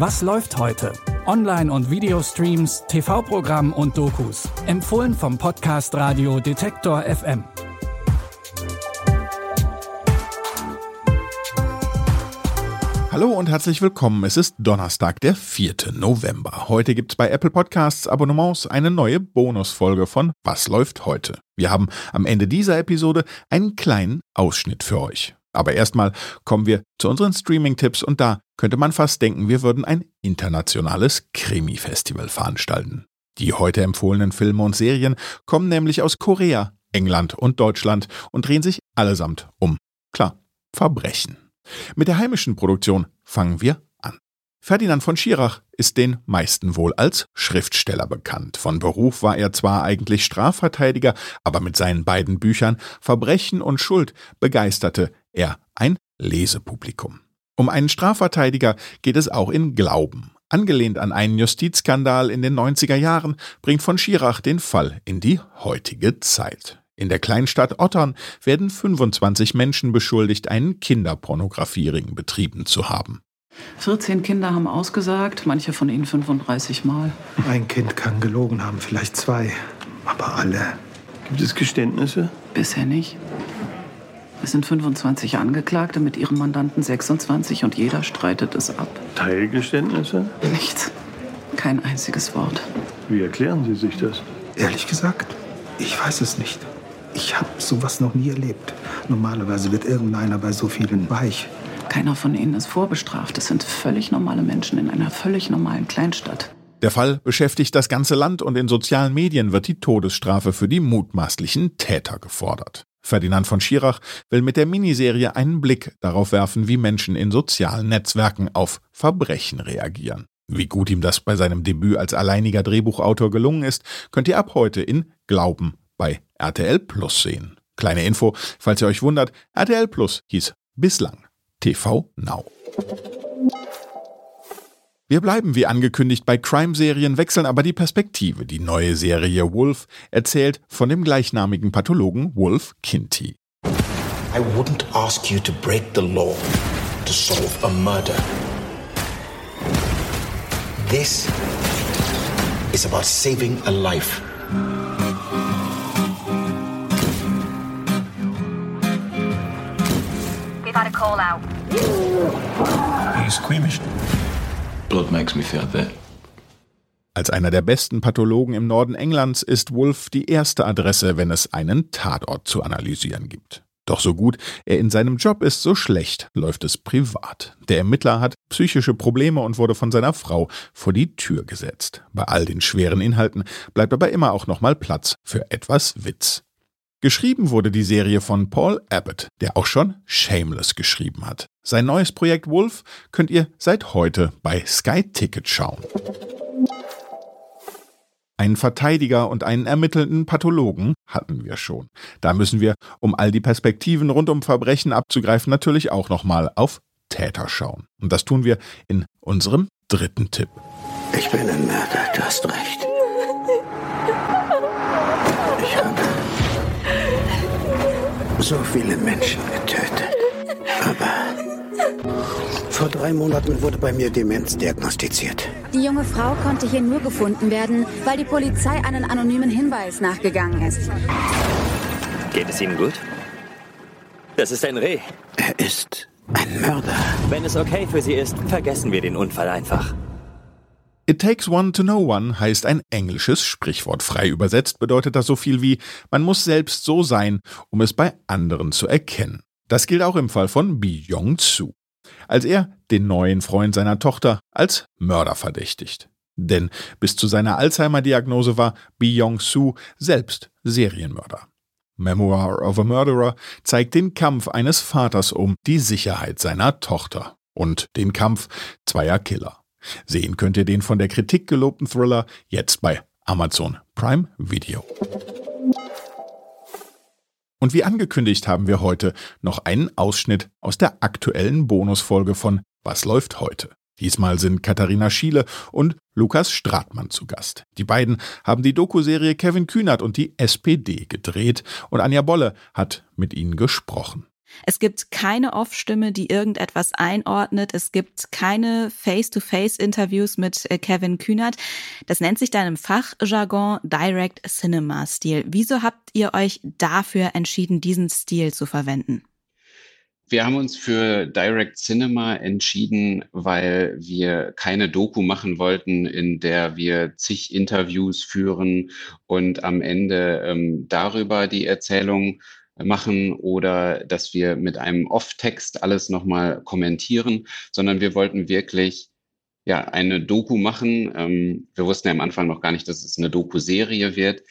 Was läuft heute? Online- und Videostreams, TV-Programm und Dokus. Empfohlen vom Podcast Radio Detektor FM. Hallo und herzlich willkommen. Es ist Donnerstag, der 4. November. Heute gibt's bei Apple Podcasts Abonnements eine neue Bonusfolge von Was läuft heute? Wir haben am Ende dieser Episode einen kleinen Ausschnitt für euch. Aber erstmal kommen wir zu unseren Streaming-Tipps und da könnte man fast denken, wir würden ein internationales Krimi-Festival veranstalten. Die heute empfohlenen Filme und Serien kommen nämlich aus Korea, England und Deutschland und drehen sich allesamt um, klar, Verbrechen. Mit der heimischen Produktion fangen wir an. Ferdinand von Schirach ist den meisten wohl als Schriftsteller bekannt. Von Beruf war er zwar eigentlich Strafverteidiger, aber mit seinen beiden Büchern Verbrechen und Schuld begeisterte er ein Lesepublikum. Um einen Strafverteidiger geht es auch in Glauben. Angelehnt an einen Justizskandal in den 90er Jahren bringt von Schirach den Fall in die heutige Zeit. In der Kleinstadt Ottern werden 25 Menschen beschuldigt, einen Kinderpornografiering betrieben zu haben. 14 Kinder haben ausgesagt, manche von ihnen 35 Mal. Ein Kind kann gelogen haben, vielleicht zwei, aber alle. Gibt es Geständnisse? Bisher nicht. Es sind 25 Angeklagte mit ihrem Mandanten 26 und jeder streitet es ab. Teilgeständnisse? Nichts. Kein einziges Wort. Wie erklären Sie sich das? Ehrlich gesagt, ich weiß es nicht. Ich habe sowas noch nie erlebt. Normalerweise wird irgendeiner bei so vielen weich. Keiner von ihnen ist vorbestraft. Es sind völlig normale Menschen in einer völlig normalen Kleinstadt. Der Fall beschäftigt das ganze Land und in sozialen Medien wird die Todesstrafe für die mutmaßlichen Täter gefordert. Ferdinand von Schirach will mit der Miniserie einen Blick darauf werfen, wie Menschen in sozialen Netzwerken auf Verbrechen reagieren. Wie gut ihm das bei seinem Debüt als alleiniger Drehbuchautor gelungen ist, könnt ihr ab heute in Glauben bei RTL Plus sehen. Kleine Info, falls ihr euch wundert, RTL Plus hieß bislang TV Now. Wir bleiben wie angekündigt bei Crime-Serien, wechseln aber die Perspektive. Die neue Serie Wolf erzählt von dem gleichnamigen Pathologen Wolf Kinty. I wouldn't ask you to break the law to solve a murder. This is about saving a life. We've had a call out. You squeamish? Blood makes me feel bit. Als einer der besten Pathologen im Norden Englands ist Wolf die erste Adresse, wenn es einen Tatort zu analysieren gibt. Doch so gut er in seinem Job ist, so schlecht läuft es privat. Der Ermittler hat psychische Probleme und wurde von seiner Frau vor die Tür gesetzt. Bei all den schweren Inhalten bleibt aber immer auch noch mal Platz für etwas Witz. Geschrieben wurde die Serie von Paul Abbott, der auch schon Shameless geschrieben hat. Sein neues Projekt Wolf könnt ihr seit heute bei Sky Ticket schauen. Einen Verteidiger und einen ermittelnden Pathologen hatten wir schon. Da müssen wir, um all die Perspektiven rund um Verbrechen abzugreifen, natürlich auch nochmal auf Täter schauen. Und das tun wir in unserem dritten Tipp. Ich bin ein Mörder, du hast recht. So viele Menschen getötet. Aber vor drei Monaten wurde bei mir Demenz diagnostiziert. Die junge Frau konnte hier nur gefunden werden, weil die Polizei einen anonymen Hinweis nachgegangen ist. Geht es Ihnen gut? Das ist ein Reh. Er ist ein Mörder. Wenn es okay für Sie ist, vergessen wir den Unfall einfach. It takes one to know one heißt ein englisches Sprichwort. Frei übersetzt bedeutet das so viel wie man muss selbst so sein, um es bei anderen zu erkennen. Das gilt auch im Fall von Bi Yong-Soo, als er den neuen Freund seiner Tochter als Mörder verdächtigt. Denn bis zu seiner Alzheimer-Diagnose war Bi Yong-Soo selbst Serienmörder. Memoir of a Murderer zeigt den Kampf eines Vaters um die Sicherheit seiner Tochter und den Kampf zweier Killer. Sehen könnt ihr den von der Kritik gelobten Thriller jetzt bei Amazon Prime Video. Und wie angekündigt haben wir heute noch einen Ausschnitt aus der aktuellen Bonusfolge von Was läuft heute? Diesmal sind Katharina Schiele und Lukas Stratmann zu Gast. Die beiden haben die Doku-Serie Kevin Kühnert und die SPD gedreht und Anja Bolle hat mit ihnen gesprochen. Es gibt keine Off-Stimme, die irgendetwas einordnet. Es gibt keine Face-to-Face-Interviews mit äh, Kevin Kühnert. Das nennt sich dann im Fachjargon Direct Cinema Stil. Wieso habt ihr euch dafür entschieden, diesen Stil zu verwenden? Wir haben uns für Direct Cinema entschieden, weil wir keine Doku machen wollten, in der wir zig Interviews führen und am Ende ähm, darüber die Erzählung machen oder dass wir mit einem Off-Text alles nochmal kommentieren, sondern wir wollten wirklich ja eine Doku machen. Ähm, wir wussten ja am Anfang noch gar nicht, dass es eine Doku-Serie wird,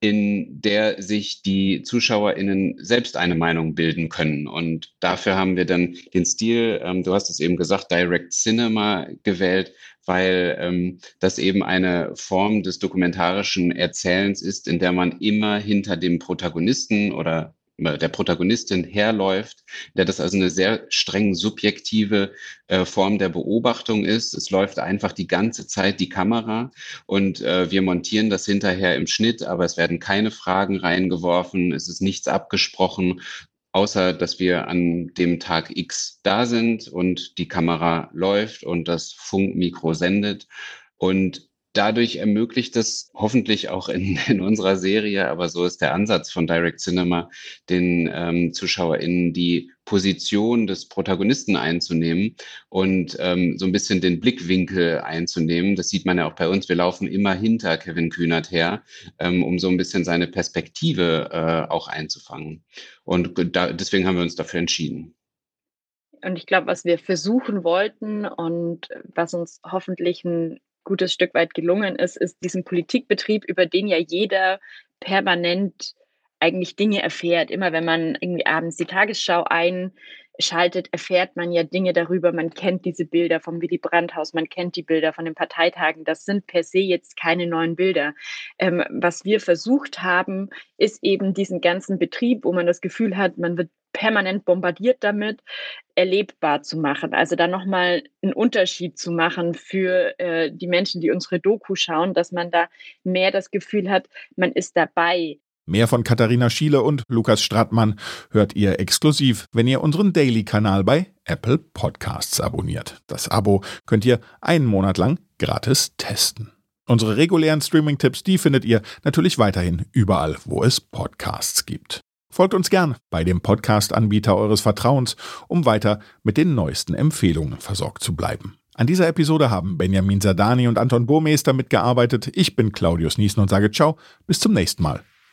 in der sich die ZuschauerInnen selbst eine Meinung bilden können. Und dafür haben wir dann den Stil, ähm, du hast es eben gesagt, Direct Cinema gewählt, weil ähm, das eben eine Form des dokumentarischen Erzählens ist, in der man immer hinter dem Protagonisten oder der Protagonistin herläuft, der das also eine sehr streng subjektive äh, Form der Beobachtung ist. Es läuft einfach die ganze Zeit die Kamera und äh, wir montieren das hinterher im Schnitt, aber es werden keine Fragen reingeworfen, es ist nichts abgesprochen, außer dass wir an dem Tag X da sind und die Kamera läuft und das Funkmikro sendet. Und dadurch ermöglicht es hoffentlich auch in, in, unserer Serie, aber so ist der Ansatz von Direct Cinema, den ähm, ZuschauerInnen die Position des Protagonisten einzunehmen und ähm, so ein bisschen den Blickwinkel einzunehmen. Das sieht man ja auch bei uns. Wir laufen immer hinter Kevin Kühnert her, ähm, um so ein bisschen seine Perspektive äh, auch einzufangen. Und da, deswegen haben wir uns dafür entschieden. Und ich glaube, was wir versuchen wollten und was uns hoffentlich ein gutes Stück weit gelungen ist, ist diesen Politikbetrieb, über den ja jeder permanent eigentlich Dinge erfährt. Immer wenn man irgendwie abends die Tagesschau einschaltet, erfährt man ja Dinge darüber. Man kennt diese Bilder vom Willy Brandt-Haus, man kennt die Bilder von den Parteitagen. Das sind per se jetzt keine neuen Bilder. Ähm, was wir versucht haben, ist eben diesen ganzen Betrieb, wo man das Gefühl hat, man wird permanent bombardiert damit, erlebbar zu machen. Also da nochmal einen Unterschied zu machen für äh, die Menschen, die unsere Doku schauen, dass man da mehr das Gefühl hat, man ist dabei. Mehr von Katharina Schiele und Lukas Strattmann hört ihr exklusiv, wenn ihr unseren Daily-Kanal bei Apple Podcasts abonniert. Das Abo könnt ihr einen Monat lang gratis testen. Unsere regulären Streaming-Tipps, die findet ihr natürlich weiterhin überall, wo es Podcasts gibt. Folgt uns gern bei dem Podcast-Anbieter eures Vertrauens, um weiter mit den neuesten Empfehlungen versorgt zu bleiben. An dieser Episode haben Benjamin Sadani und Anton Burmeister mitgearbeitet. Ich bin Claudius Niesen und sage Ciao, bis zum nächsten Mal.